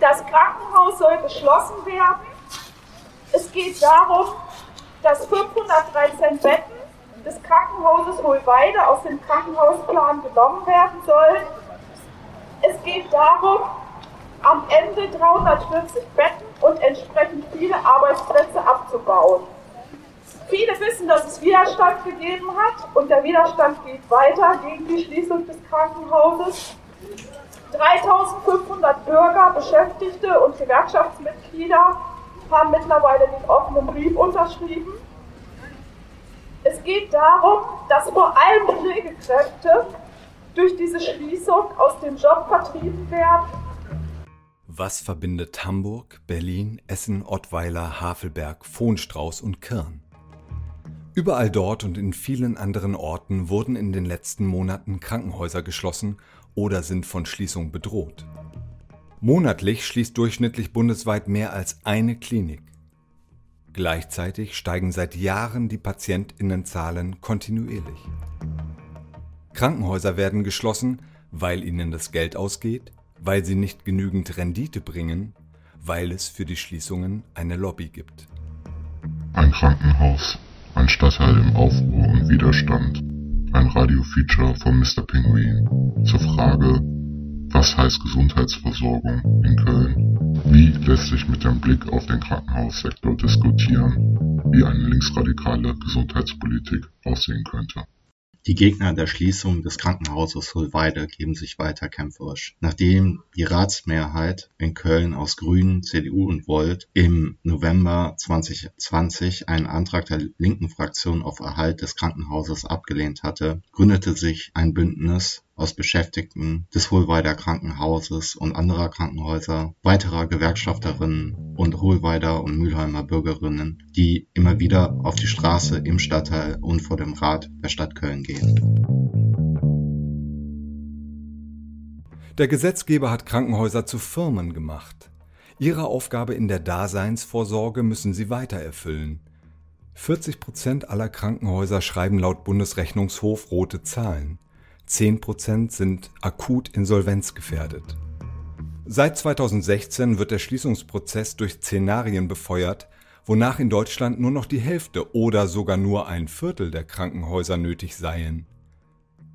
Das Krankenhaus soll geschlossen werden. Es geht darum, dass 513 Betten des Krankenhauses Hohlweide aus dem Krankenhausplan genommen werden sollen. Es geht darum, am Ende 340 Betten und entsprechend viele Arbeitsplätze abzubauen. Viele wissen, dass es Widerstand gegeben hat und der Widerstand geht weiter gegen die Schließung des Krankenhauses. 3500 Bürger, Beschäftigte und Gewerkschaftsmitglieder haben mittlerweile den offenen Brief unterschrieben. Es geht darum, dass vor allem Pflegekräfte durch diese Schließung aus dem Job vertrieben werden. Was verbindet Hamburg, Berlin, Essen, Ottweiler, Havelberg, Fohnstrauß und Kirn? Überall dort und in vielen anderen Orten wurden in den letzten Monaten Krankenhäuser geschlossen oder sind von Schließung bedroht. Monatlich schließt durchschnittlich bundesweit mehr als eine Klinik. Gleichzeitig steigen seit Jahren die Patientinnenzahlen kontinuierlich. Krankenhäuser werden geschlossen, weil ihnen das Geld ausgeht, weil sie nicht genügend Rendite bringen, weil es für die Schließungen eine Lobby gibt. Ein Krankenhaus, ein Stadtteil im Aufruhr und Widerstand, ein Radiofeature von Mr. Penguin zur Frage, was heißt Gesundheitsversorgung in Köln? Wie lässt sich mit dem Blick auf den Krankenhaussektor diskutieren, wie eine linksradikale Gesundheitspolitik aussehen könnte? Die Gegner der Schließung des Krankenhauses Hohlweide geben sich weiter kämpferisch. Nachdem die Ratsmehrheit in Köln aus Grünen, CDU und Volt im November 2020 einen Antrag der linken Fraktion auf Erhalt des Krankenhauses abgelehnt hatte, gründete sich ein Bündnis aus Beschäftigten des Hohlweider Krankenhauses und anderer Krankenhäuser, weiterer Gewerkschafterinnen und Hohlweider und Mülheimer Bürgerinnen, die immer wieder auf die Straße im Stadtteil und vor dem Rat der Stadt Köln gehen. Der Gesetzgeber hat Krankenhäuser zu Firmen gemacht. Ihre Aufgabe in der Daseinsvorsorge müssen sie weiter erfüllen. 40 Prozent aller Krankenhäuser schreiben laut Bundesrechnungshof rote Zahlen. 10% sind akut insolvenzgefährdet. Seit 2016 wird der Schließungsprozess durch Szenarien befeuert, wonach in Deutschland nur noch die Hälfte oder sogar nur ein Viertel der Krankenhäuser nötig seien.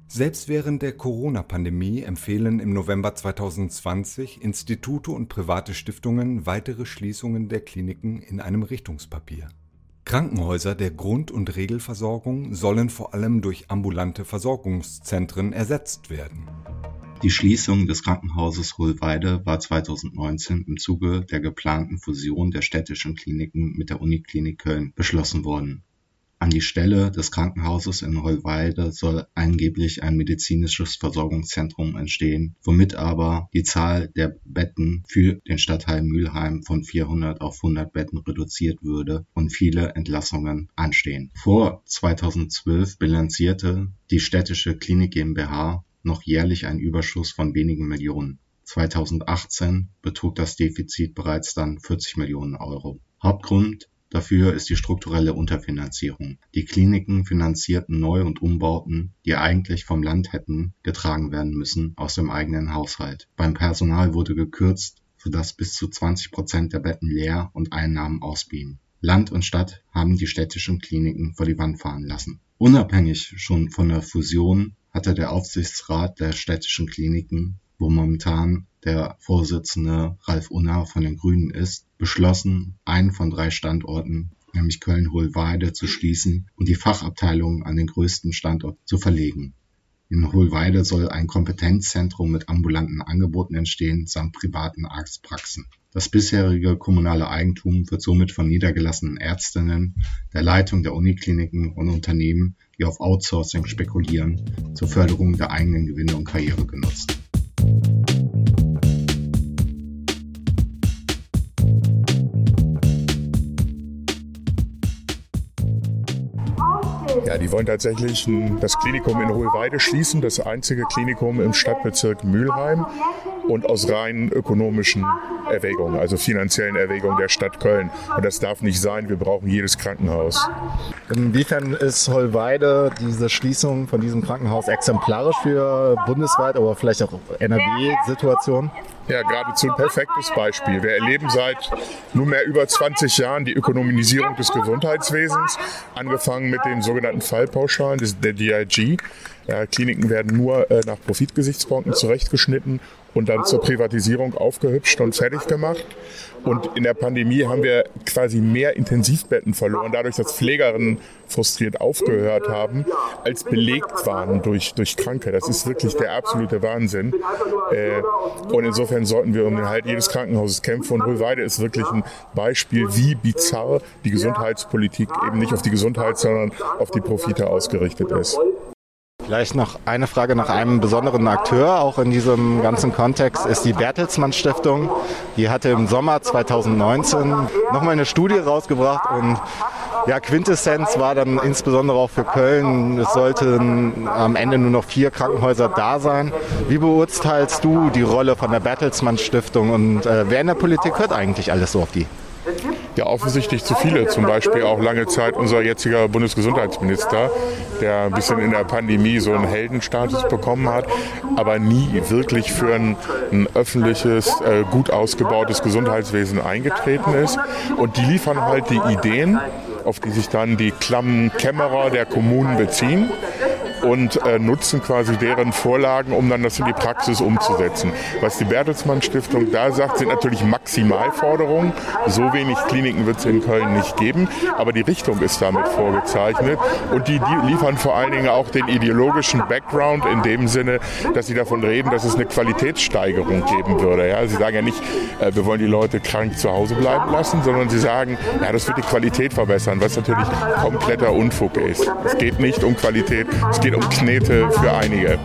Selbst während der Corona-Pandemie empfehlen im November 2020 Institute und private Stiftungen weitere Schließungen der Kliniken in einem Richtungspapier. Krankenhäuser der Grund- und Regelversorgung sollen vor allem durch ambulante Versorgungszentren ersetzt werden. Die Schließung des Krankenhauses Hohlweide war 2019 im Zuge der geplanten Fusion der städtischen Kliniken mit der Uniklinik Köln beschlossen worden an die Stelle des Krankenhauses in Hohlweide soll angeblich ein medizinisches Versorgungszentrum entstehen, womit aber die Zahl der Betten für den Stadtteil Mülheim von 400 auf 100 Betten reduziert würde und viele Entlassungen anstehen. Vor 2012 bilanzierte die Städtische Klinik GmbH noch jährlich einen Überschuss von wenigen Millionen. 2018 betrug das Defizit bereits dann 40 Millionen Euro. Hauptgrund Dafür ist die strukturelle Unterfinanzierung. Die Kliniken finanzierten Neu- und Umbauten, die eigentlich vom Land hätten getragen werden müssen, aus dem eigenen Haushalt. Beim Personal wurde gekürzt, sodass bis zu 20 Prozent der Betten leer und Einnahmen ausblieben. Land und Stadt haben die städtischen Kliniken vor die Wand fahren lassen. Unabhängig schon von der Fusion hatte der Aufsichtsrat der städtischen Kliniken wo momentan der Vorsitzende Ralf Unnar von den Grünen ist, beschlossen, einen von drei Standorten, nämlich Köln-Hohlweide, zu schließen und die Fachabteilungen an den größten Standort zu verlegen. In Hohlweide soll ein Kompetenzzentrum mit ambulanten Angeboten entstehen samt privaten Arztpraxen. Das bisherige kommunale Eigentum wird somit von niedergelassenen Ärztinnen, der Leitung der Unikliniken und Unternehmen, die auf Outsourcing spekulieren, zur Förderung der eigenen Gewinne und Karriere genutzt. Ja, die wollen tatsächlich das Klinikum in Hohlweide schließen, das einzige Klinikum im Stadtbezirk Mülheim. Und aus rein ökonomischen Erwägungen, also finanziellen Erwägungen der Stadt Köln. Und das darf nicht sein. Wir brauchen jedes Krankenhaus. Inwiefern ist Hollweide diese Schließung von diesem Krankenhaus exemplarisch für bundesweit, aber vielleicht auch NRW-Situationen? Ja, geradezu ein perfektes Beispiel. Wir erleben seit nunmehr über 20 Jahren die Ökonomisierung des Gesundheitswesens, angefangen mit den sogenannten Fallpauschalen der DIG. Kliniken werden nur äh, nach Profitgesichtspunkten zurechtgeschnitten und dann zur Privatisierung aufgehübscht und fertig gemacht. Und in der Pandemie haben wir quasi mehr Intensivbetten verloren, dadurch, dass Pflegerinnen frustriert aufgehört haben, als belegt waren durch, durch Kranke. Das ist wirklich der absolute Wahnsinn. Äh, und insofern sollten wir um den Halt jedes Krankenhauses kämpfen. Und Rühlweide ist wirklich ein Beispiel, wie bizarr die Gesundheitspolitik eben nicht auf die Gesundheit, sondern auf die Profite ausgerichtet ist. Vielleicht noch eine Frage nach einem besonderen Akteur, auch in diesem ganzen Kontext, ist die Bertelsmann Stiftung. Die hatte im Sommer 2019 nochmal eine Studie rausgebracht und ja, Quintessenz war dann insbesondere auch für Köln, es sollten am Ende nur noch vier Krankenhäuser da sein. Wie beurteilst du die Rolle von der Bertelsmann Stiftung und äh, wer in der Politik hört eigentlich alles so auf die? Ja offensichtlich zu viele. Zum Beispiel auch lange Zeit unser jetziger Bundesgesundheitsminister, der ein bisschen in der Pandemie so einen Heldenstatus bekommen hat, aber nie wirklich für ein, ein öffentliches, äh, gut ausgebautes Gesundheitswesen eingetreten ist. Und die liefern halt die Ideen, auf die sich dann die klammen Kämmerer der Kommunen beziehen und äh, nutzen quasi deren Vorlagen, um dann das in die Praxis umzusetzen. Was die Bertelsmann Stiftung da sagt, sind natürlich Maximalforderungen. So wenig Kliniken wird es in Köln nicht geben, aber die Richtung ist damit vorgezeichnet und die, die liefern vor allen Dingen auch den ideologischen Background in dem Sinne, dass sie davon reden, dass es eine Qualitätssteigerung geben würde. Ja, sie sagen ja nicht, äh, wir wollen die Leute krank zu Hause bleiben lassen, sondern sie sagen, ja, das wird die Qualität verbessern, was natürlich kompletter Unfug ist. Es geht nicht um Qualität, es geht um Knete für einige.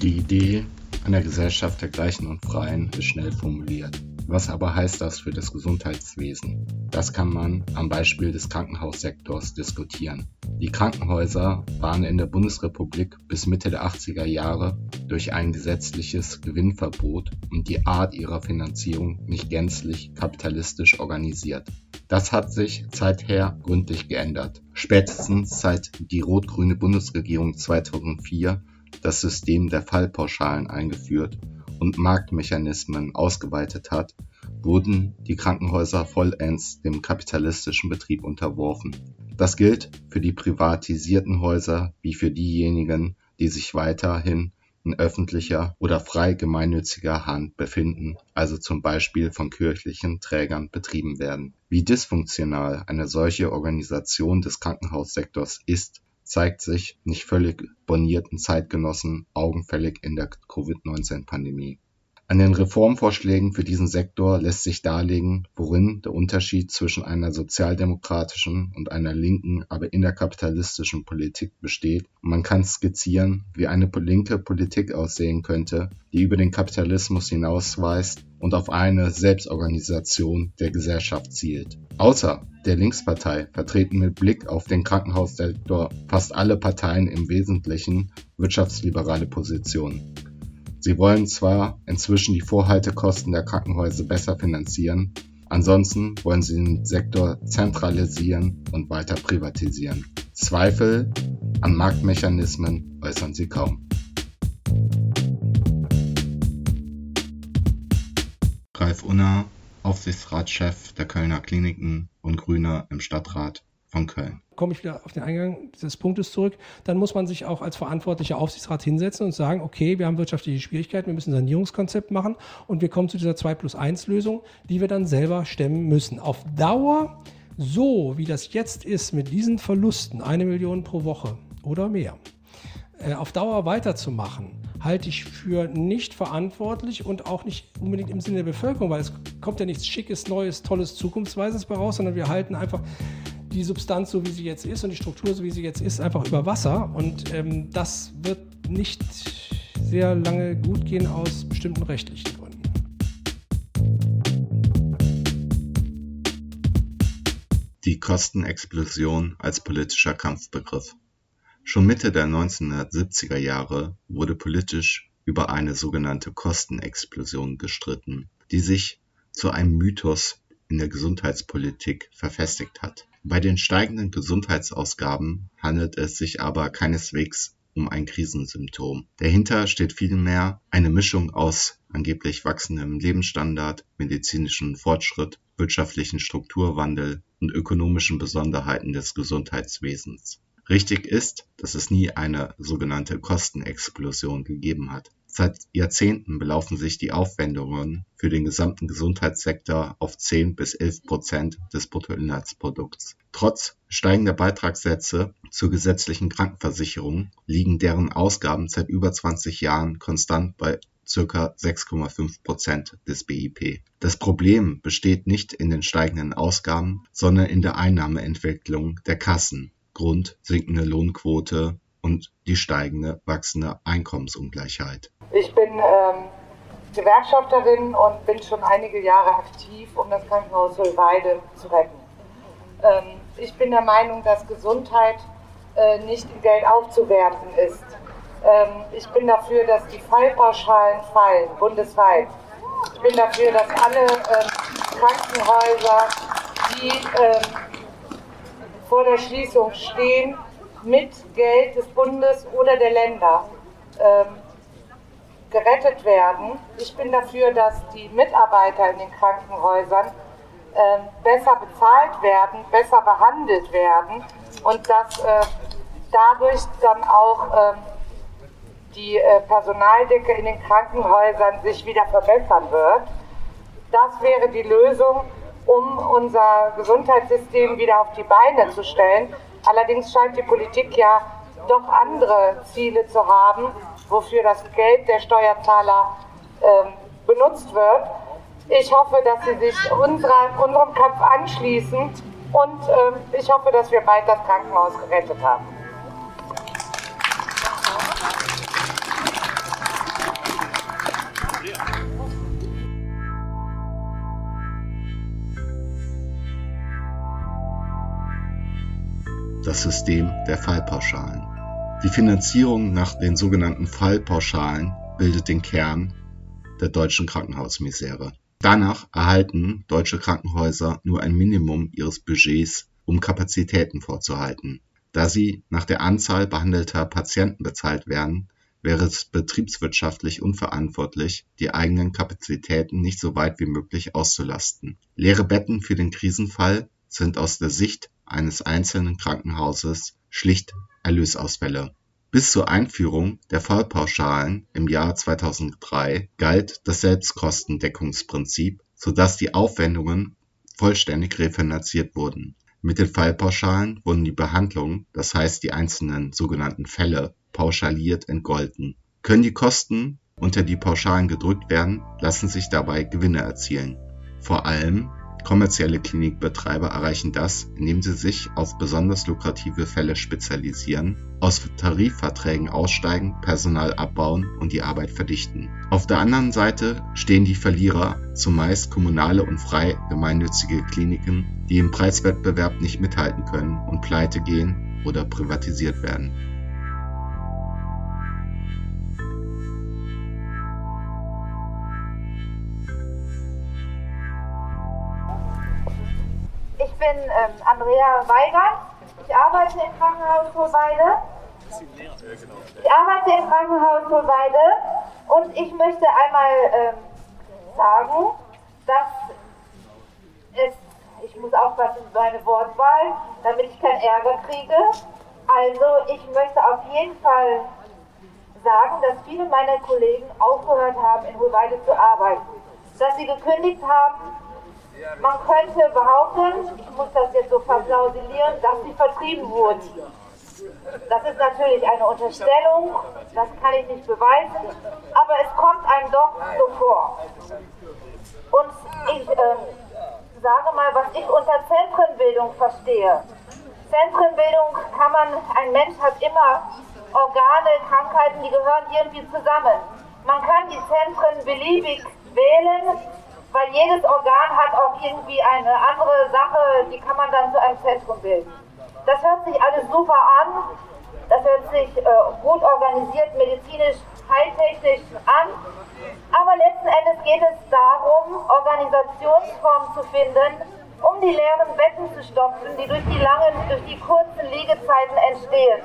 Die Idee einer Gesellschaft der Gleichen und Freien ist schnell formuliert. Was aber heißt das für das Gesundheitswesen? Das kann man am Beispiel des Krankenhaussektors diskutieren. Die Krankenhäuser waren in der Bundesrepublik bis Mitte der 80er Jahre durch ein gesetzliches Gewinnverbot und die Art ihrer Finanzierung nicht gänzlich kapitalistisch organisiert. Das hat sich seither gründlich geändert. Spätestens seit die rot-grüne Bundesregierung 2004 das System der Fallpauschalen eingeführt und Marktmechanismen ausgeweitet hat, wurden die Krankenhäuser vollends dem kapitalistischen Betrieb unterworfen. Das gilt für die privatisierten Häuser wie für diejenigen, die sich weiterhin in öffentlicher oder frei gemeinnütziger Hand befinden, also zum Beispiel von kirchlichen Trägern betrieben werden. Wie dysfunktional eine solche Organisation des Krankenhaussektors ist, zeigt sich nicht völlig bornierten Zeitgenossen augenfällig in der Covid-19-Pandemie. An den Reformvorschlägen für diesen Sektor lässt sich darlegen, worin der Unterschied zwischen einer sozialdemokratischen und einer linken, aber innerkapitalistischen Politik besteht, und man kann skizzieren, wie eine linke Politik aussehen könnte, die über den Kapitalismus hinausweist und auf eine Selbstorganisation der Gesellschaft zielt. Außer der Linkspartei vertreten mit Blick auf den Krankenhaussektor fast alle Parteien im Wesentlichen wirtschaftsliberale Positionen. Sie wollen zwar inzwischen die Vorhaltekosten der Krankenhäuser besser finanzieren, ansonsten wollen sie den Sektor zentralisieren und weiter privatisieren. Zweifel an Marktmechanismen äußern sie kaum. Ralf Unner, Aufsichtsratschef der Kölner Kliniken und Grüner im Stadtrat von Köln komme ich wieder auf den Eingang des Punktes zurück, dann muss man sich auch als verantwortlicher Aufsichtsrat hinsetzen und sagen, okay, wir haben wirtschaftliche Schwierigkeiten, wir müssen ein Sanierungskonzept machen und wir kommen zu dieser 2 plus 1 Lösung, die wir dann selber stemmen müssen. Auf Dauer, so wie das jetzt ist, mit diesen Verlusten, eine Million pro Woche oder mehr, äh, auf Dauer weiterzumachen, halte ich für nicht verantwortlich und auch nicht unbedingt im Sinne der Bevölkerung, weil es kommt ja nichts Schickes, Neues, Tolles, Zukunftsweises bei raus, sondern wir halten einfach die Substanz, so wie sie jetzt ist und die Struktur, so wie sie jetzt ist, einfach über Wasser. Und ähm, das wird nicht sehr lange gut gehen aus bestimmten rechtlichen Gründen. Die Kostenexplosion als politischer Kampfbegriff Schon Mitte der 1970er Jahre wurde politisch über eine sogenannte Kostenexplosion gestritten, die sich zu einem Mythos in der Gesundheitspolitik verfestigt hat. Bei den steigenden Gesundheitsausgaben handelt es sich aber keineswegs um ein Krisensymptom. Dahinter steht vielmehr eine Mischung aus angeblich wachsendem Lebensstandard, medizinischem Fortschritt, wirtschaftlichen Strukturwandel und ökonomischen Besonderheiten des Gesundheitswesens. Richtig ist, dass es nie eine sogenannte Kostenexplosion gegeben hat. Seit Jahrzehnten belaufen sich die Aufwendungen für den gesamten Gesundheitssektor auf 10 bis 11 Prozent des Bruttoinlandsprodukts. Trotz steigender Beitragssätze zur gesetzlichen Krankenversicherung liegen deren Ausgaben seit über 20 Jahren konstant bei ca. 6,5 Prozent des BIP. Das Problem besteht nicht in den steigenden Ausgaben, sondern in der Einnahmeentwicklung der Kassen Grund sinkende Lohnquote und die steigende wachsende Einkommensungleichheit. Ich bin ähm, Gewerkschafterin und bin schon einige Jahre aktiv, um das Krankenhaus Hohlweide zu retten. Ähm, ich bin der Meinung, dass Gesundheit äh, nicht in Geld aufzuwerten ist. Ähm, ich bin dafür, dass die Fallpauschalen fallen, bundesweit. Ich bin dafür, dass alle ähm, Krankenhäuser, die ähm, vor der Schließung stehen, mit Geld des Bundes oder der Länder ähm, gerettet werden. Ich bin dafür, dass die Mitarbeiter in den Krankenhäusern ähm, besser bezahlt werden, besser behandelt werden und dass äh, dadurch dann auch ähm, die äh, Personaldecke in den Krankenhäusern sich wieder verbessern wird. Das wäre die Lösung um unser Gesundheitssystem wieder auf die Beine zu stellen. Allerdings scheint die Politik ja doch andere Ziele zu haben, wofür das Geld der Steuerzahler äh, benutzt wird. Ich hoffe, dass Sie sich unserer, unserem Kampf anschließen und äh, ich hoffe, dass wir bald das Krankenhaus gerettet haben. Das System der Fallpauschalen. Die Finanzierung nach den sogenannten Fallpauschalen bildet den Kern der deutschen Krankenhausmisere. Danach erhalten deutsche Krankenhäuser nur ein Minimum ihres Budgets, um Kapazitäten vorzuhalten. Da sie nach der Anzahl behandelter Patienten bezahlt werden, wäre es betriebswirtschaftlich unverantwortlich, die eigenen Kapazitäten nicht so weit wie möglich auszulasten. Leere Betten für den Krisenfall sind aus der Sicht eines einzelnen Krankenhauses schlicht Erlösausfälle. Bis zur Einführung der Fallpauschalen im Jahr 2003 galt das Selbstkostendeckungsprinzip, sodass die Aufwendungen vollständig refinanziert wurden. Mit den Fallpauschalen wurden die Behandlungen, das heißt die einzelnen sogenannten Fälle, pauschaliert entgolten. Können die Kosten unter die Pauschalen gedrückt werden, lassen sich dabei Gewinne erzielen. Vor allem Kommerzielle Klinikbetreiber erreichen das, indem sie sich auf besonders lukrative Fälle spezialisieren, aus Tarifverträgen aussteigen, Personal abbauen und die Arbeit verdichten. Auf der anderen Seite stehen die Verlierer, zumeist kommunale und frei gemeinnützige Kliniken, die im Preiswettbewerb nicht mithalten können und pleite gehen oder privatisiert werden bin ähm, Andrea Weigert. Ich arbeite im Krankenhaus Hohlweide. Ich arbeite im Krankenhaus Hohlweide und ich möchte einmal ähm, sagen, dass es, ich muss aufpassen mit meiner Wortwahl, damit ich keinen Ärger kriege. Also ich möchte auf jeden Fall sagen, dass viele meiner Kollegen aufgehört haben, in Hohlweide zu arbeiten. Dass sie gekündigt haben, man könnte behaupten, ich muss das jetzt so verklausulieren, dass sie vertrieben wurden. Das ist natürlich eine Unterstellung, das kann ich nicht beweisen, aber es kommt einem doch so vor. Und ich äh, sage mal, was ich unter Zentrenbildung verstehe. Zentrenbildung kann man, ein Mensch hat immer Organe, Krankheiten, die gehören irgendwie zusammen. Man kann die Zentren beliebig wählen weil jedes Organ hat auch irgendwie eine andere Sache, die kann man dann zu einem Zentrum bilden. Das hört sich alles super an, das hört sich äh, gut organisiert, medizinisch, heiltechnisch an, aber letzten Endes geht es darum, Organisationsformen zu finden, um die leeren Betten zu stopfen, die durch die langen, durch die kurzen Liegezeiten entstehen.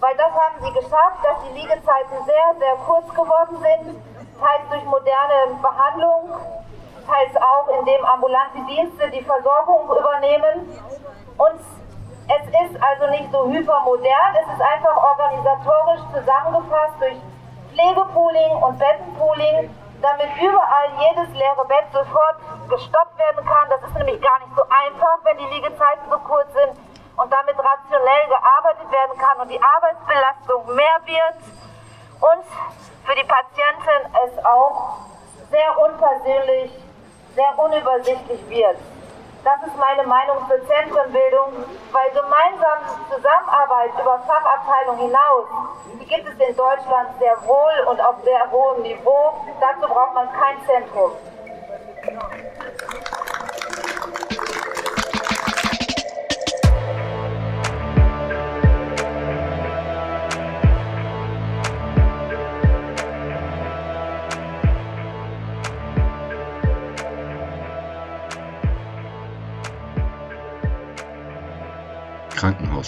Weil das haben sie geschafft, dass die Liegezeiten sehr, sehr kurz geworden sind, teils durch moderne Behandlung, teils auch indem ambulante Dienste die Versorgung übernehmen. Und es ist also nicht so hypermodern, es ist einfach organisatorisch zusammengefasst durch Pflegepooling und Bettenpooling, damit überall jedes leere Bett sofort gestoppt werden kann. Das ist nämlich gar nicht so einfach, wenn die Liegezeiten so kurz sind und damit rationell gearbeitet werden kann und die Arbeitsbelastung mehr wird und für die Patientin es auch sehr unpersönlich, sehr unübersichtlich wird. Das ist meine Meinung zur Zentrenbildung, weil gemeinsam Zusammenarbeit über Fachabteilung hinaus, die gibt es in Deutschland sehr wohl und auf sehr hohem Niveau. Dazu braucht man kein Zentrum.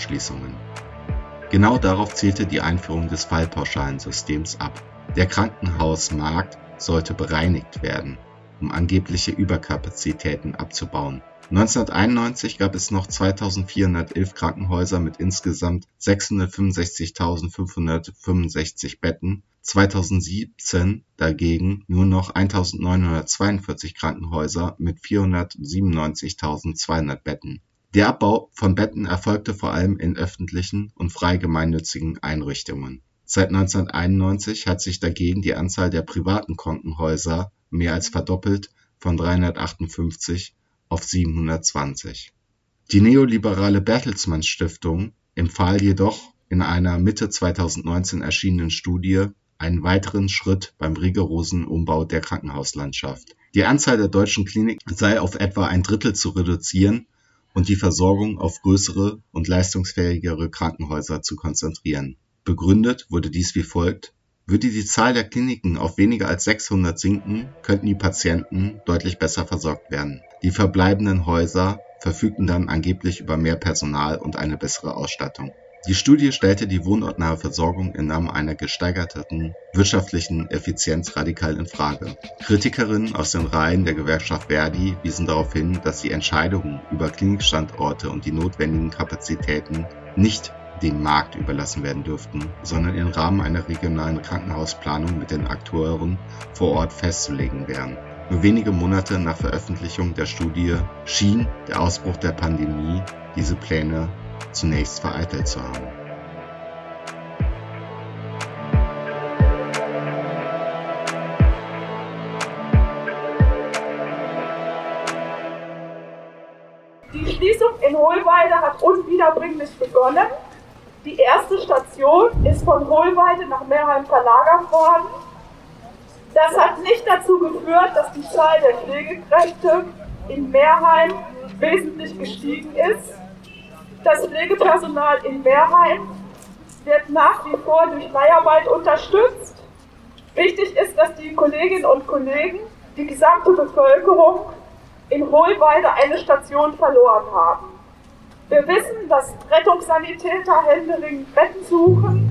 Krankenhausschließungen. Genau darauf zielte die Einführung des Fallpauschalensystems ab. Der Krankenhausmarkt sollte bereinigt werden, um angebliche Überkapazitäten abzubauen. 1991 gab es noch 2411 Krankenhäuser mit insgesamt 665.565 Betten, 2017 dagegen nur noch 1942 Krankenhäuser mit 497.200 Betten der Abbau von Betten erfolgte vor allem in öffentlichen und frei gemeinnützigen Einrichtungen. Seit 1991 hat sich dagegen die Anzahl der privaten Krankenhäuser mehr als verdoppelt von 358 auf 720. Die neoliberale Bertelsmann Stiftung empfahl jedoch in einer Mitte 2019 erschienenen Studie einen weiteren Schritt beim rigorosen Umbau der Krankenhauslandschaft. Die Anzahl der deutschen Kliniken sei auf etwa ein Drittel zu reduzieren und die Versorgung auf größere und leistungsfähigere Krankenhäuser zu konzentrieren. Begründet wurde dies wie folgt: Würde die Zahl der Kliniken auf weniger als 600 sinken, könnten die Patienten deutlich besser versorgt werden. Die verbleibenden Häuser verfügten dann angeblich über mehr Personal und eine bessere Ausstattung die Studie stellte die wohnortnahe Versorgung im Namen einer gesteigerten wirtschaftlichen Effizienz radikal in Frage. Kritikerinnen aus den Reihen der Gewerkschaft Verdi wiesen darauf hin, dass die Entscheidungen über Klinikstandorte und die notwendigen Kapazitäten nicht dem Markt überlassen werden dürften, sondern im Rahmen einer regionalen Krankenhausplanung mit den Akteuren vor Ort festzulegen wären. Nur wenige Monate nach Veröffentlichung der Studie schien der Ausbruch der Pandemie diese Pläne zunächst vereitelt zu haben. Die Schließung in Hohlweide hat unwiederbringlich begonnen. Die erste Station ist von Hohlweide nach Meerheim verlagert worden. Das hat nicht dazu geführt, dass die Zahl der Pflegekräfte in Meerheim wesentlich gestiegen ist. Das Pflegepersonal in Meerheim wird nach wie vor durch Leiharbeit unterstützt. Wichtig ist, dass die Kolleginnen und Kollegen, die gesamte Bevölkerung in Hohlweide eine Station verloren haben. Wir wissen, dass Rettungssanitäter händeringend Betten suchen.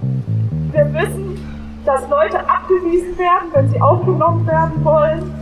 Wir wissen, dass Leute abgewiesen werden, wenn sie aufgenommen werden wollen.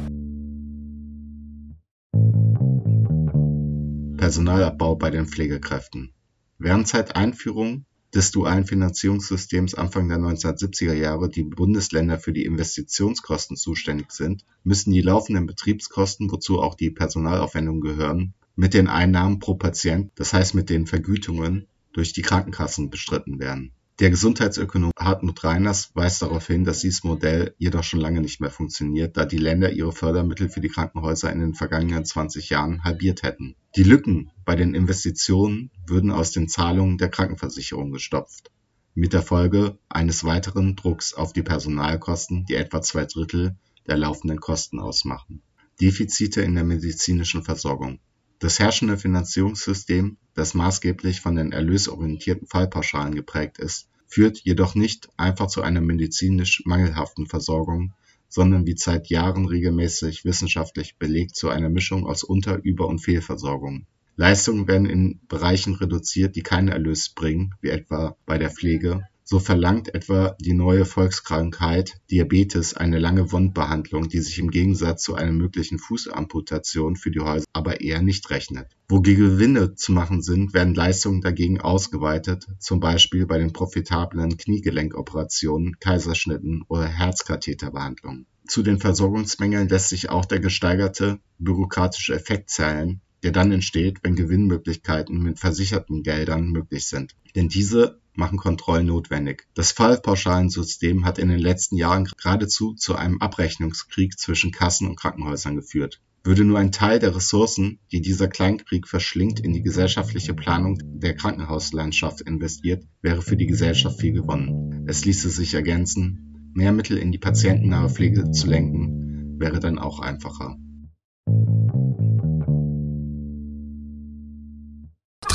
Personalabbau bei den Pflegekräften. Während seit Einführung des dualen Finanzierungssystems Anfang der 1970er Jahre die Bundesländer für die Investitionskosten zuständig sind, müssen die laufenden Betriebskosten, wozu auch die Personalaufwendungen gehören, mit den Einnahmen pro Patient, das heißt mit den Vergütungen, durch die Krankenkassen bestritten werden der Gesundheitsökonom Hartmut Reiners weist darauf hin, dass dieses Modell jedoch schon lange nicht mehr funktioniert, da die Länder ihre Fördermittel für die Krankenhäuser in den vergangenen 20 Jahren halbiert hätten. Die Lücken bei den Investitionen würden aus den Zahlungen der Krankenversicherung gestopft, mit der Folge eines weiteren Drucks auf die Personalkosten, die etwa zwei Drittel der laufenden Kosten ausmachen. Defizite in der medizinischen Versorgung. Das herrschende Finanzierungssystem, das maßgeblich von den erlösorientierten Fallpauschalen geprägt ist, führt jedoch nicht einfach zu einer medizinisch mangelhaften Versorgung, sondern wie seit Jahren regelmäßig wissenschaftlich belegt zu einer Mischung aus Unter-, Über- und Fehlversorgung. Leistungen werden in Bereichen reduziert, die keinen Erlös bringen, wie etwa bei der Pflege, so verlangt etwa die neue Volkskrankheit Diabetes eine lange Wundbehandlung, die sich im Gegensatz zu einer möglichen Fußamputation für die Häuser aber eher nicht rechnet. Wo Gewinne zu machen sind, werden Leistungen dagegen ausgeweitet, zum Beispiel bei den profitablen Kniegelenkoperationen, Kaiserschnitten oder Herzkatheterbehandlungen. Zu den Versorgungsmängeln lässt sich auch der gesteigerte bürokratische Effekt zählen, der dann entsteht, wenn Gewinnmöglichkeiten mit versicherten Geldern möglich sind. Denn diese machen Kontrollen notwendig. Das Fallpauschalensystem hat in den letzten Jahren geradezu zu einem Abrechnungskrieg zwischen Kassen und Krankenhäusern geführt. Würde nur ein Teil der Ressourcen, die dieser Kleinkrieg verschlingt, in die gesellschaftliche Planung der Krankenhauslandschaft investiert, wäre für die Gesellschaft viel gewonnen. Es ließe sich ergänzen, mehr Mittel in die patientennahe Pflege zu lenken, wäre dann auch einfacher.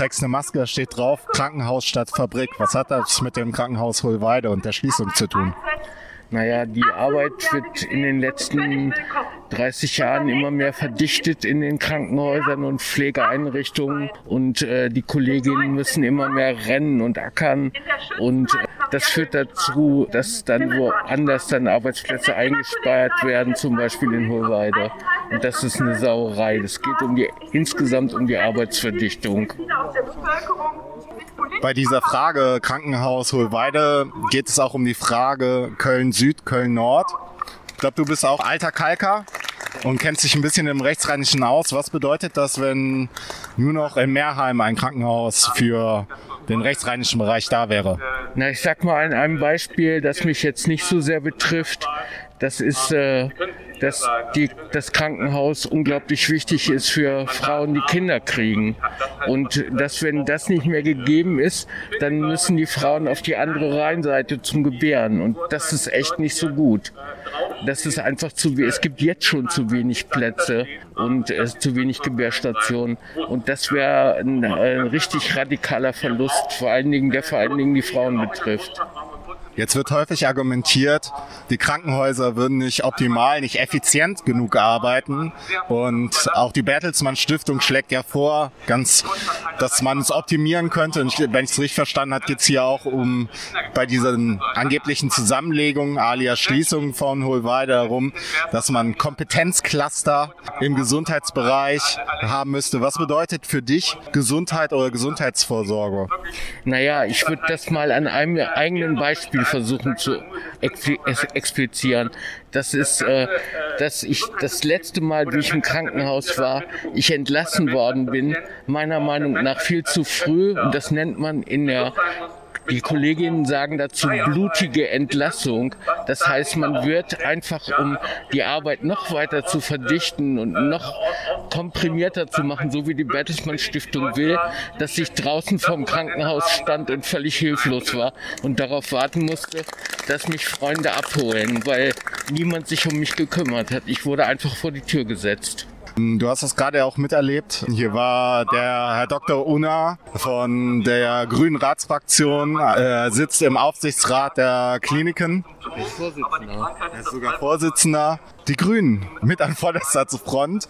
Trägst eine Maske, da steht drauf Krankenhaus statt Fabrik. Was hat das mit dem Krankenhaus Hohlweide und der Schließung zu tun? Naja, die Arbeit wird in den letzten 30 Jahren immer mehr verdichtet in den Krankenhäusern und Pflegeeinrichtungen und äh, die Kolleginnen müssen immer mehr rennen und ackern und äh, das führt dazu, dass dann woanders dann Arbeitsplätze eingespeiert werden, zum Beispiel in Hohlweide. Und das ist eine Sauerei. Es geht um die, insgesamt um die Arbeitsverdichtung. Bei dieser Frage Krankenhaus Hohlweide geht es auch um die Frage Köln Süd, Köln Nord. Ich glaube, du bist auch alter Kalker und kennst dich ein bisschen im Rechtsrheinischen aus. Was bedeutet das, wenn nur noch in Meerheim ein Krankenhaus für den rechtsrheinischen Bereich da wäre? Na, ich sag mal an einem Beispiel, das mich jetzt nicht so sehr betrifft. Das ist, äh, dass die, das Krankenhaus unglaublich wichtig ist für Frauen, die Kinder kriegen. Und dass, wenn das nicht mehr gegeben ist, dann müssen die Frauen auf die andere Rheinseite zum Gebären. Und das ist echt nicht so gut. Das ist einfach zu. Es gibt jetzt schon zu wenig Plätze und äh, zu wenig Gebärstationen. Und das wäre ein, ein richtig radikaler Verlust, vor allen Dingen, der vor allen Dingen die Frauen betrifft. Jetzt wird häufig argumentiert, die Krankenhäuser würden nicht optimal, nicht effizient genug arbeiten. Und auch die Bertelsmann Stiftung schlägt ja vor, ganz, dass man es optimieren könnte. Und wenn ich es richtig verstanden habe, geht es hier auch um bei diesen angeblichen Zusammenlegungen, alias Schließungen von Hohlweide herum, dass man Kompetenzcluster im Gesundheitsbereich haben müsste. Was bedeutet für dich Gesundheit oder Gesundheitsvorsorge? Naja, ich würde das mal an einem eigenen Beispiel Beispiel versuchen zu explizieren. Das ist, äh, dass ich das letzte Mal, wie ich im Krankenhaus war, ich entlassen worden bin, meiner Meinung nach viel zu früh. Und das nennt man in der die Kolleginnen sagen dazu blutige Entlassung. Das heißt, man wird einfach, um die Arbeit noch weiter zu verdichten und noch komprimierter zu machen, so wie die Bertelsmann Stiftung will, dass ich draußen vom Krankenhaus stand und völlig hilflos war und darauf warten musste, dass mich Freunde abholen, weil niemand sich um mich gekümmert hat. Ich wurde einfach vor die Tür gesetzt. Du hast das gerade auch miterlebt. Hier war der Herr Dr. Unna von der Grünen Ratsfraktion, äh, sitzt im Aufsichtsrat der Kliniken. Er ist Vorsitzender. Er ist sogar Vorsitzender die Grünen mit an vorderster Front,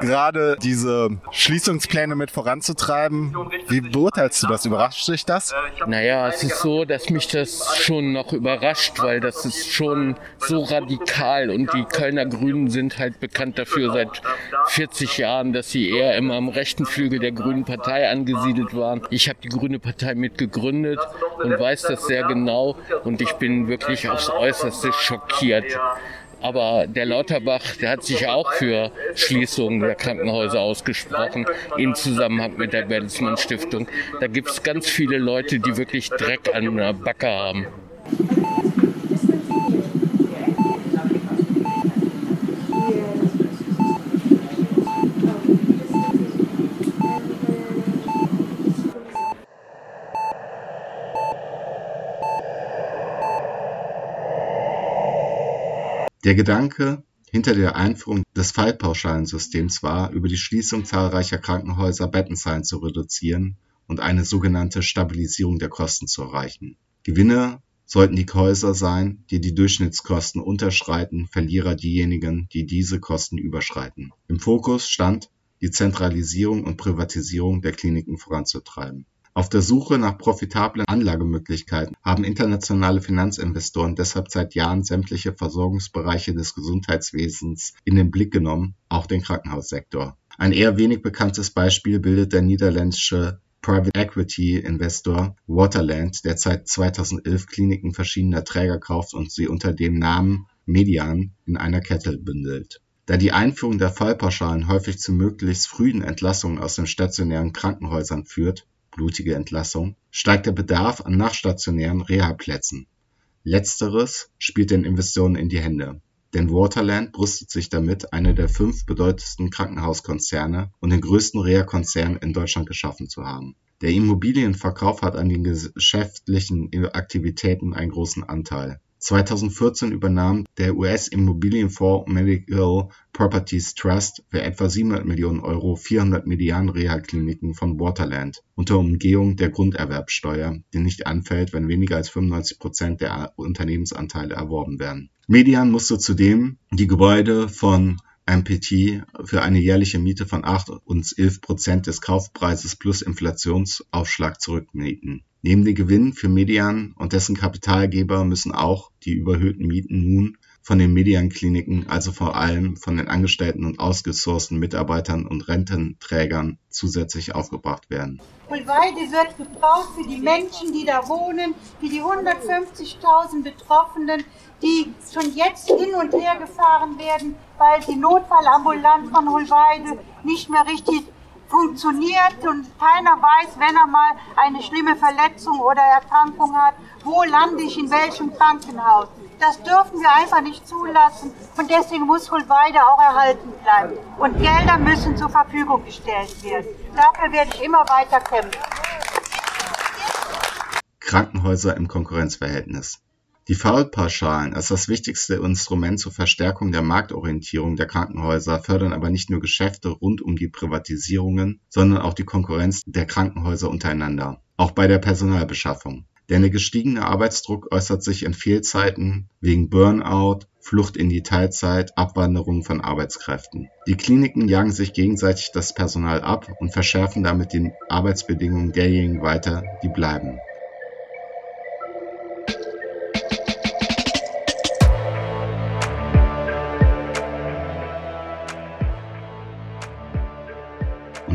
gerade diese Schließungspläne mit voranzutreiben. Wie beurteilst du das? Überrascht dich das? Naja, es ist so, dass mich das schon noch überrascht, weil das ist schon so radikal und die Kölner Grünen sind halt bekannt dafür seit 40 Jahren, dass sie eher immer am rechten Flügel der Grünen Partei angesiedelt waren. Ich habe die Grüne Partei mitgegründet und weiß das sehr genau und ich bin wirklich aufs Äußerste schockiert. Aber der Lauterbach, der hat sich auch für Schließungen der Krankenhäuser ausgesprochen, im Zusammenhang mit der Bertelsmann Stiftung. Da gibt es ganz viele Leute, die wirklich Dreck an der Backe haben. Der Gedanke hinter der Einführung des Fallpauschalensystems war, über die Schließung zahlreicher Krankenhäuser Bettenzahlen zu reduzieren und eine sogenannte Stabilisierung der Kosten zu erreichen. Gewinner sollten die Häuser sein, die die Durchschnittskosten unterschreiten, Verlierer diejenigen, die diese Kosten überschreiten. Im Fokus stand, die Zentralisierung und Privatisierung der Kliniken voranzutreiben. Auf der Suche nach profitablen Anlagemöglichkeiten haben internationale Finanzinvestoren deshalb seit Jahren sämtliche Versorgungsbereiche des Gesundheitswesens in den Blick genommen, auch den Krankenhaussektor. Ein eher wenig bekanntes Beispiel bildet der niederländische Private Equity Investor Waterland, der seit 2011 Kliniken verschiedener Träger kauft und sie unter dem Namen Median in einer Kette bündelt. Da die Einführung der Fallpauschalen häufig zu möglichst frühen Entlassungen aus den stationären Krankenhäusern führt blutige Entlassung, steigt der Bedarf an nachstationären Reha-Plätzen. Letzteres spielt den Investoren in die Hände, denn Waterland brüstet sich damit, einer der fünf bedeutendsten Krankenhauskonzerne und den größten Reha-Konzern in Deutschland geschaffen zu haben. Der Immobilienverkauf hat an den geschäftlichen Aktivitäten einen großen Anteil 2014 übernahm der US-Immobilienfonds Medical Properties Trust für etwa 700 Millionen Euro 400 Median-Reha-Kliniken von Waterland unter Umgehung der Grunderwerbsteuer, die nicht anfällt, wenn weniger als 95 Prozent der Unternehmensanteile erworben werden. Median musste zudem die Gebäude von MPT für eine jährliche Miete von 8 und 11 Prozent des Kaufpreises plus Inflationsaufschlag zurückmieten. Neben den Gewinnen für Median und dessen Kapitalgeber müssen auch die überhöhten Mieten nun von den Median-Kliniken, also vor allem von den Angestellten und ausgesourcten Mitarbeitern und Rententrägern, zusätzlich aufgebracht werden. Wohlweide wird gebraucht für die Menschen, die da wohnen, für die 150.000 Betroffenen, die schon jetzt hin und her gefahren werden, weil die Notfallambulanz von Holweide nicht mehr richtig funktioniert und keiner weiß, wenn er mal eine schlimme Verletzung oder Erkrankung hat, wo lande ich in welchem Krankenhaus. Das dürfen wir einfach nicht zulassen und deswegen muss Holweide auch erhalten bleiben. Und Gelder müssen zur Verfügung gestellt werden. Dafür werde ich immer weiter kämpfen. Krankenhäuser im Konkurrenzverhältnis. Die Fallpauschalen als das wichtigste Instrument zur Verstärkung der Marktorientierung der Krankenhäuser fördern aber nicht nur Geschäfte rund um die Privatisierungen, sondern auch die Konkurrenz der Krankenhäuser untereinander, auch bei der Personalbeschaffung. Denn der gestiegene Arbeitsdruck äußert sich in Fehlzeiten wegen Burnout, Flucht in die Teilzeit, Abwanderung von Arbeitskräften. Die Kliniken jagen sich gegenseitig das Personal ab und verschärfen damit die Arbeitsbedingungen derjenigen weiter, die bleiben.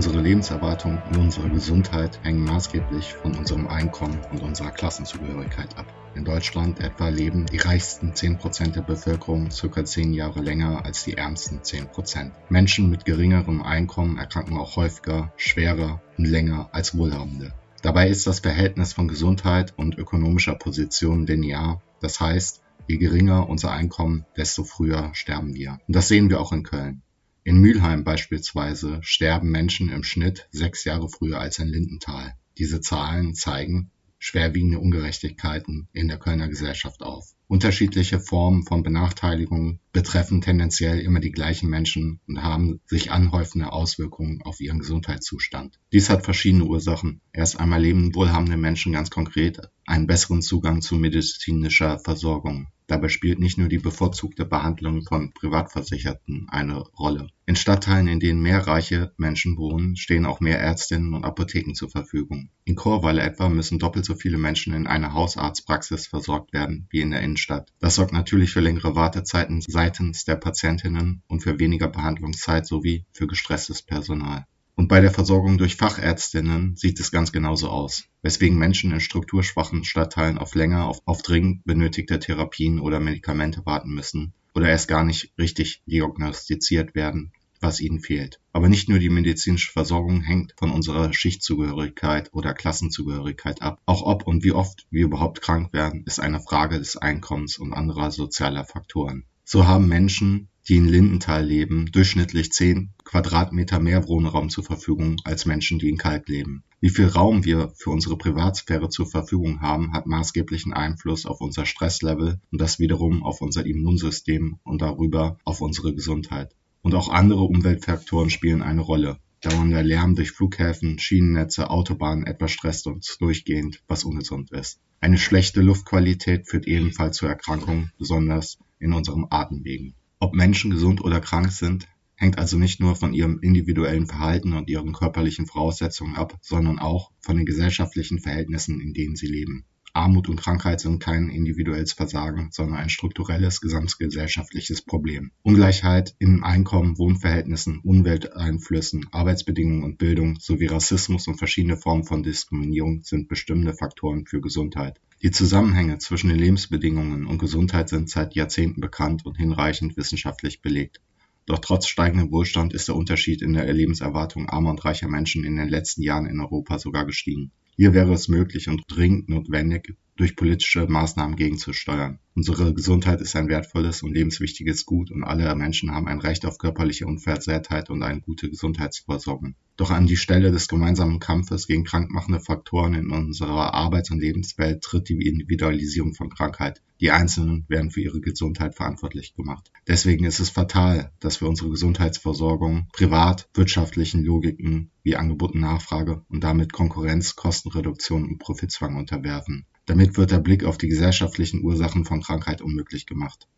Unsere Lebenserwartung und unsere Gesundheit hängen maßgeblich von unserem Einkommen und unserer Klassenzugehörigkeit ab. In Deutschland etwa leben die reichsten 10% der Bevölkerung circa 10 Jahre länger als die ärmsten 10%. Menschen mit geringerem Einkommen erkranken auch häufiger, schwerer und länger als Wohlhabende. Dabei ist das Verhältnis von Gesundheit und ökonomischer Position linear, das heißt, je geringer unser Einkommen, desto früher sterben wir. Und das sehen wir auch in Köln. In Mülheim beispielsweise sterben Menschen im Schnitt sechs Jahre früher als in Lindenthal. Diese Zahlen zeigen schwerwiegende Ungerechtigkeiten in der Kölner Gesellschaft auf. Unterschiedliche Formen von Benachteiligung betreffen tendenziell immer die gleichen Menschen und haben sich anhäufende Auswirkungen auf ihren Gesundheitszustand. Dies hat verschiedene Ursachen. Erst einmal leben wohlhabende Menschen ganz konkret einen besseren Zugang zu medizinischer Versorgung. Dabei spielt nicht nur die bevorzugte Behandlung von Privatversicherten eine Rolle. In Stadtteilen, in denen mehr reiche Menschen wohnen, stehen auch mehr Ärztinnen und Apotheken zur Verfügung. In Chorweiler etwa müssen doppelt so viele Menschen in einer Hausarztpraxis versorgt werden wie in der Innenstadt. Das sorgt natürlich für längere Wartezeiten seitens der Patientinnen und für weniger Behandlungszeit sowie für gestresstes Personal. Und bei der Versorgung durch Fachärztinnen sieht es ganz genauso aus, weswegen Menschen in strukturschwachen Stadtteilen auf länger auf, auf dringend benötigte Therapien oder Medikamente warten müssen oder erst gar nicht richtig diagnostiziert werden, was ihnen fehlt. Aber nicht nur die medizinische Versorgung hängt von unserer Schichtzugehörigkeit oder Klassenzugehörigkeit ab. Auch ob und wie oft wir überhaupt krank werden, ist eine Frage des Einkommens und anderer sozialer Faktoren. So haben Menschen die in Lindenthal leben, durchschnittlich 10 Quadratmeter mehr Wohnraum zur Verfügung als Menschen, die in Kalk leben. Wie viel Raum wir für unsere Privatsphäre zur Verfügung haben, hat maßgeblichen Einfluss auf unser Stresslevel und das wiederum auf unser Immunsystem und darüber auf unsere Gesundheit. Und auch andere Umweltfaktoren spielen eine Rolle. Dauernder Lärm durch Flughäfen, Schienennetze, Autobahnen etwa stresst uns durchgehend, was ungesund ist. Eine schlechte Luftqualität führt ebenfalls zu Erkrankungen, besonders in unseren Atemwegen. Ob Menschen gesund oder krank sind, hängt also nicht nur von ihrem individuellen Verhalten und ihren körperlichen Voraussetzungen ab, sondern auch von den gesellschaftlichen Verhältnissen, in denen sie leben. Armut und Krankheit sind kein individuelles Versagen, sondern ein strukturelles gesamtgesellschaftliches Problem. Ungleichheit in Einkommen, Wohnverhältnissen, Umwelteinflüssen, Arbeitsbedingungen und Bildung sowie Rassismus und verschiedene Formen von Diskriminierung sind bestimmende Faktoren für Gesundheit. Die Zusammenhänge zwischen den Lebensbedingungen und Gesundheit sind seit Jahrzehnten bekannt und hinreichend wissenschaftlich belegt. Doch trotz steigendem Wohlstand ist der Unterschied in der Lebenserwartung armer und reicher Menschen in den letzten Jahren in Europa sogar gestiegen. Hier wäre es möglich und dringend notwendig, durch politische Maßnahmen gegenzusteuern. Unsere Gesundheit ist ein wertvolles und lebenswichtiges Gut und alle Menschen haben ein Recht auf körperliche Unversehrtheit und eine gute Gesundheitsversorgung. Doch an die Stelle des gemeinsamen Kampfes gegen krankmachende Faktoren in unserer Arbeits- und Lebenswelt tritt die Individualisierung von Krankheit. Die Einzelnen werden für ihre Gesundheit verantwortlich gemacht. Deswegen ist es fatal, dass wir unsere Gesundheitsversorgung privat wirtschaftlichen Logiken wie Angebot und Nachfrage und damit Konkurrenz, Kostenreduktion und Profitzwang unterwerfen. Damit wird der Blick auf die gesellschaftlichen Ursachen von Krankheit unmöglich gemacht.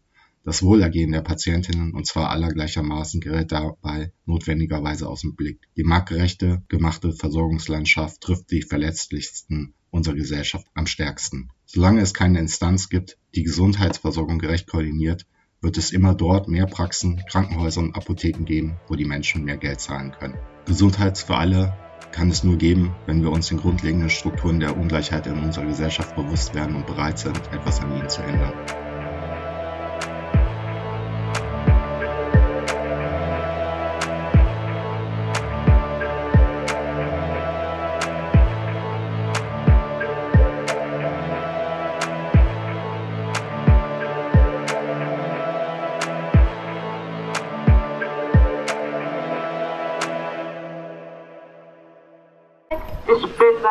Das Wohlergehen der Patientinnen, und zwar aller gleichermaßen, gerät dabei notwendigerweise aus dem Blick. Die marktgerechte, gemachte Versorgungslandschaft trifft die Verletzlichsten unserer Gesellschaft am stärksten. Solange es keine Instanz gibt, die Gesundheitsversorgung gerecht koordiniert, wird es immer dort mehr Praxen, Krankenhäuser und Apotheken geben, wo die Menschen mehr Geld zahlen können. Gesundheit für alle kann es nur geben, wenn wir uns den grundlegenden Strukturen der Ungleichheit in unserer Gesellschaft bewusst werden und bereit sind, etwas an ihnen zu ändern.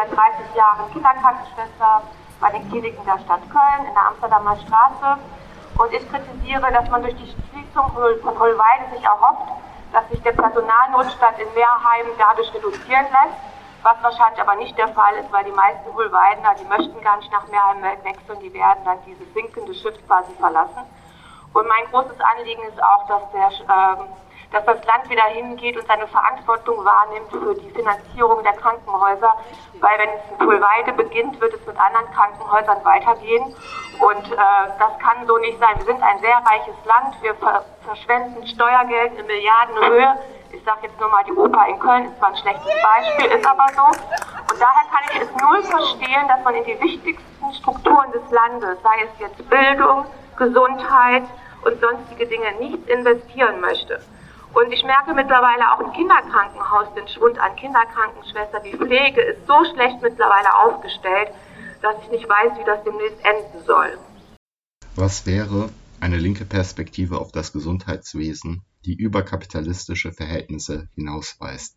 Seit 30 Jahren Kinderkrankenschwester bei den Kliniken der Stadt Köln in der Amsterdamer Straße. Und ich kritisiere, dass man durch die Schließung von Hollweide sich erhofft, dass sich der Personalnotstand in Mehrheimen dadurch reduzieren lässt, was wahrscheinlich aber nicht der Fall ist, weil die meisten Hollweidener, die möchten gar nicht nach Mehrheim wechseln, die werden dann dieses sinkende Schiff quasi verlassen. Und mein großes Anliegen ist auch, dass der ähm, dass das Land wieder hingeht und seine Verantwortung wahrnimmt für die Finanzierung der Krankenhäuser, weil wenn es in Pulweide beginnt, wird es mit anderen Krankenhäusern weitergehen und äh, das kann so nicht sein. Wir sind ein sehr reiches Land, wir ver verschwenden Steuergeld in Milliardenhöhe. Ich sage jetzt nur mal, die Oper in Köln ist zwar ein schlechtes Beispiel, ist aber so. Und daher kann ich es null verstehen, dass man in die wichtigsten Strukturen des Landes, sei es jetzt Bildung, Gesundheit und sonstige Dinge, nicht investieren möchte. Und ich merke mittlerweile auch im Kinderkrankenhaus den Schwund an Kinderkrankenschwestern. Die Pflege ist so schlecht mittlerweile aufgestellt, dass ich nicht weiß, wie das demnächst enden soll. Was wäre eine linke Perspektive auf das Gesundheitswesen, die über kapitalistische Verhältnisse hinausweist?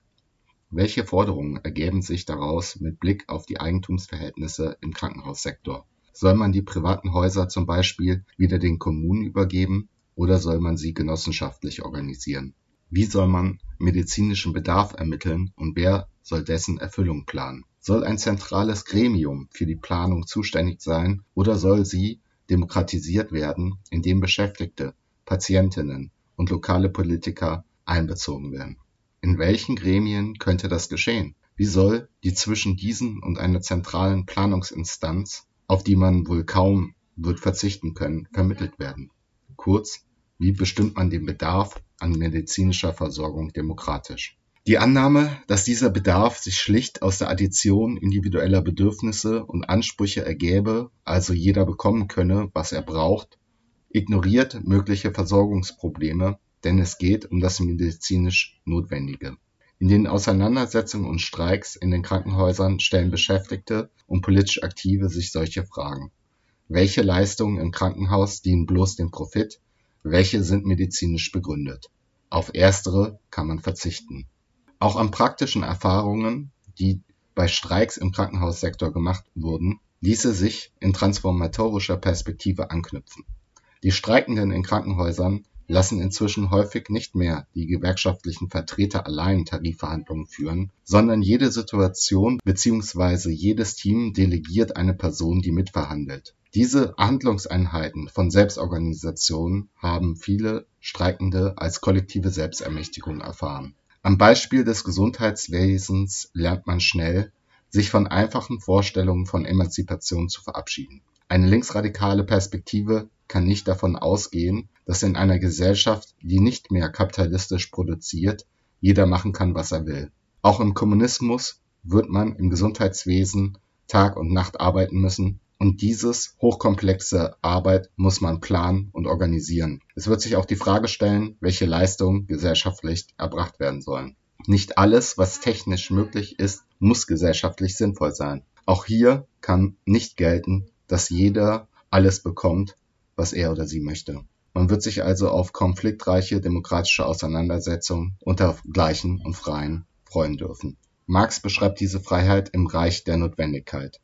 Welche Forderungen ergeben sich daraus mit Blick auf die Eigentumsverhältnisse im Krankenhaussektor? Soll man die privaten Häuser zum Beispiel wieder den Kommunen übergeben oder soll man sie genossenschaftlich organisieren? Wie soll man medizinischen Bedarf ermitteln und wer soll dessen Erfüllung planen? Soll ein zentrales Gremium für die Planung zuständig sein oder soll sie demokratisiert werden, indem Beschäftigte, Patientinnen und lokale Politiker einbezogen werden? In welchen Gremien könnte das geschehen? Wie soll die zwischen diesen und einer zentralen Planungsinstanz, auf die man wohl kaum wird verzichten können, vermittelt werden? Kurz, wie bestimmt man den Bedarf an medizinischer Versorgung demokratisch? Die Annahme, dass dieser Bedarf sich schlicht aus der Addition individueller Bedürfnisse und Ansprüche ergäbe, also jeder bekommen könne, was er braucht, ignoriert mögliche Versorgungsprobleme, denn es geht um das medizinisch Notwendige. In den Auseinandersetzungen und Streiks in den Krankenhäusern stellen Beschäftigte und politisch Aktive sich solche Fragen. Welche Leistungen im Krankenhaus dienen bloß dem Profit welche sind medizinisch begründet. Auf erstere kann man verzichten. Auch an praktischen Erfahrungen, die bei Streiks im Krankenhaussektor gemacht wurden, ließe sich in transformatorischer Perspektive anknüpfen. Die Streikenden in Krankenhäusern lassen inzwischen häufig nicht mehr die gewerkschaftlichen Vertreter allein Tarifverhandlungen führen, sondern jede Situation bzw. jedes Team delegiert eine Person, die mitverhandelt. Diese Handlungseinheiten von Selbstorganisation haben viele Streikende als kollektive Selbstermächtigung erfahren. Am Beispiel des Gesundheitswesens lernt man schnell, sich von einfachen Vorstellungen von Emanzipation zu verabschieden. Eine linksradikale Perspektive kann nicht davon ausgehen, dass in einer Gesellschaft, die nicht mehr kapitalistisch produziert, jeder machen kann, was er will. Auch im Kommunismus wird man im Gesundheitswesen Tag und Nacht arbeiten müssen, und dieses hochkomplexe Arbeit muss man planen und organisieren. Es wird sich auch die Frage stellen, welche Leistungen gesellschaftlich erbracht werden sollen. Nicht alles, was technisch möglich ist, muss gesellschaftlich sinnvoll sein. Auch hier kann nicht gelten, dass jeder alles bekommt, was er oder sie möchte. Man wird sich also auf konfliktreiche demokratische Auseinandersetzungen unter Gleichen und Freien freuen dürfen. Marx beschreibt diese Freiheit im Reich der Notwendigkeit.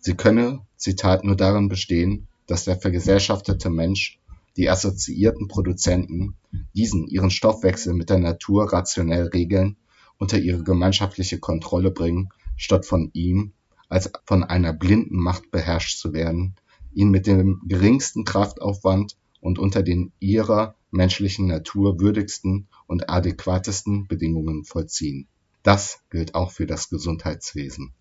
Sie könne, Zitat, nur darin bestehen, dass der vergesellschaftete Mensch, die assoziierten Produzenten, diesen ihren Stoffwechsel mit der Natur rationell regeln, unter ihre gemeinschaftliche Kontrolle bringen, statt von ihm als von einer blinden Macht beherrscht zu werden, ihn mit dem geringsten Kraftaufwand und unter den ihrer menschlichen Natur würdigsten und adäquatesten Bedingungen vollziehen. Das gilt auch für das Gesundheitswesen.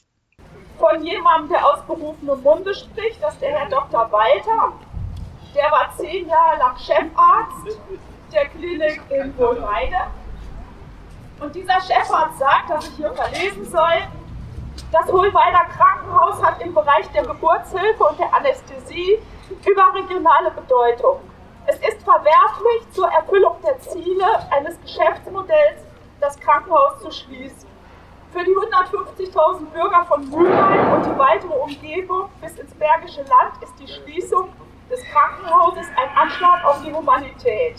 Von jemandem, der aus berufenem Munde spricht, das ist der Herr Dr. Walter. Der war zehn Jahre lang Chefarzt der Klinik in Wohlweide. Und dieser Chefarzt sagt, dass ich hier verlesen soll, das Hohlweiler Krankenhaus hat im Bereich der Geburtshilfe und der Anästhesie überregionale Bedeutung. Es ist verwerflich, zur Erfüllung der Ziele eines Geschäftsmodells das Krankenhaus zu schließen. Für die 150.000 Bürger von Mülheim und die weitere Umgebung bis ins Bergische Land ist die Schließung des Krankenhauses ein Anschlag auf die Humanität.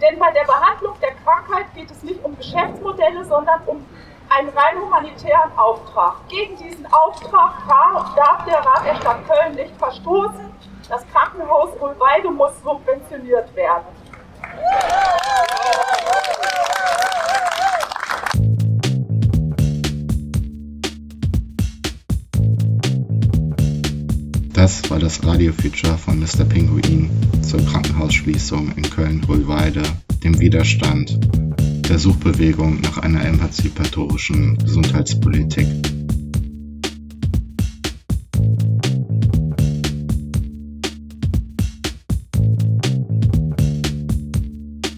Denn bei der Behandlung der Krankheit geht es nicht um Geschäftsmodelle, sondern um einen rein humanitären Auftrag. Gegen diesen Auftrag darf der Rat der Stadt Köln nicht verstoßen. Das Krankenhaus Wohlweide muss subventioniert werden. Das war das Radio-Feature von Mr. Pinguin zur Krankenhausschließung in Köln-Hohlweide, dem Widerstand der Suchbewegung nach einer emanzipatorischen Gesundheitspolitik.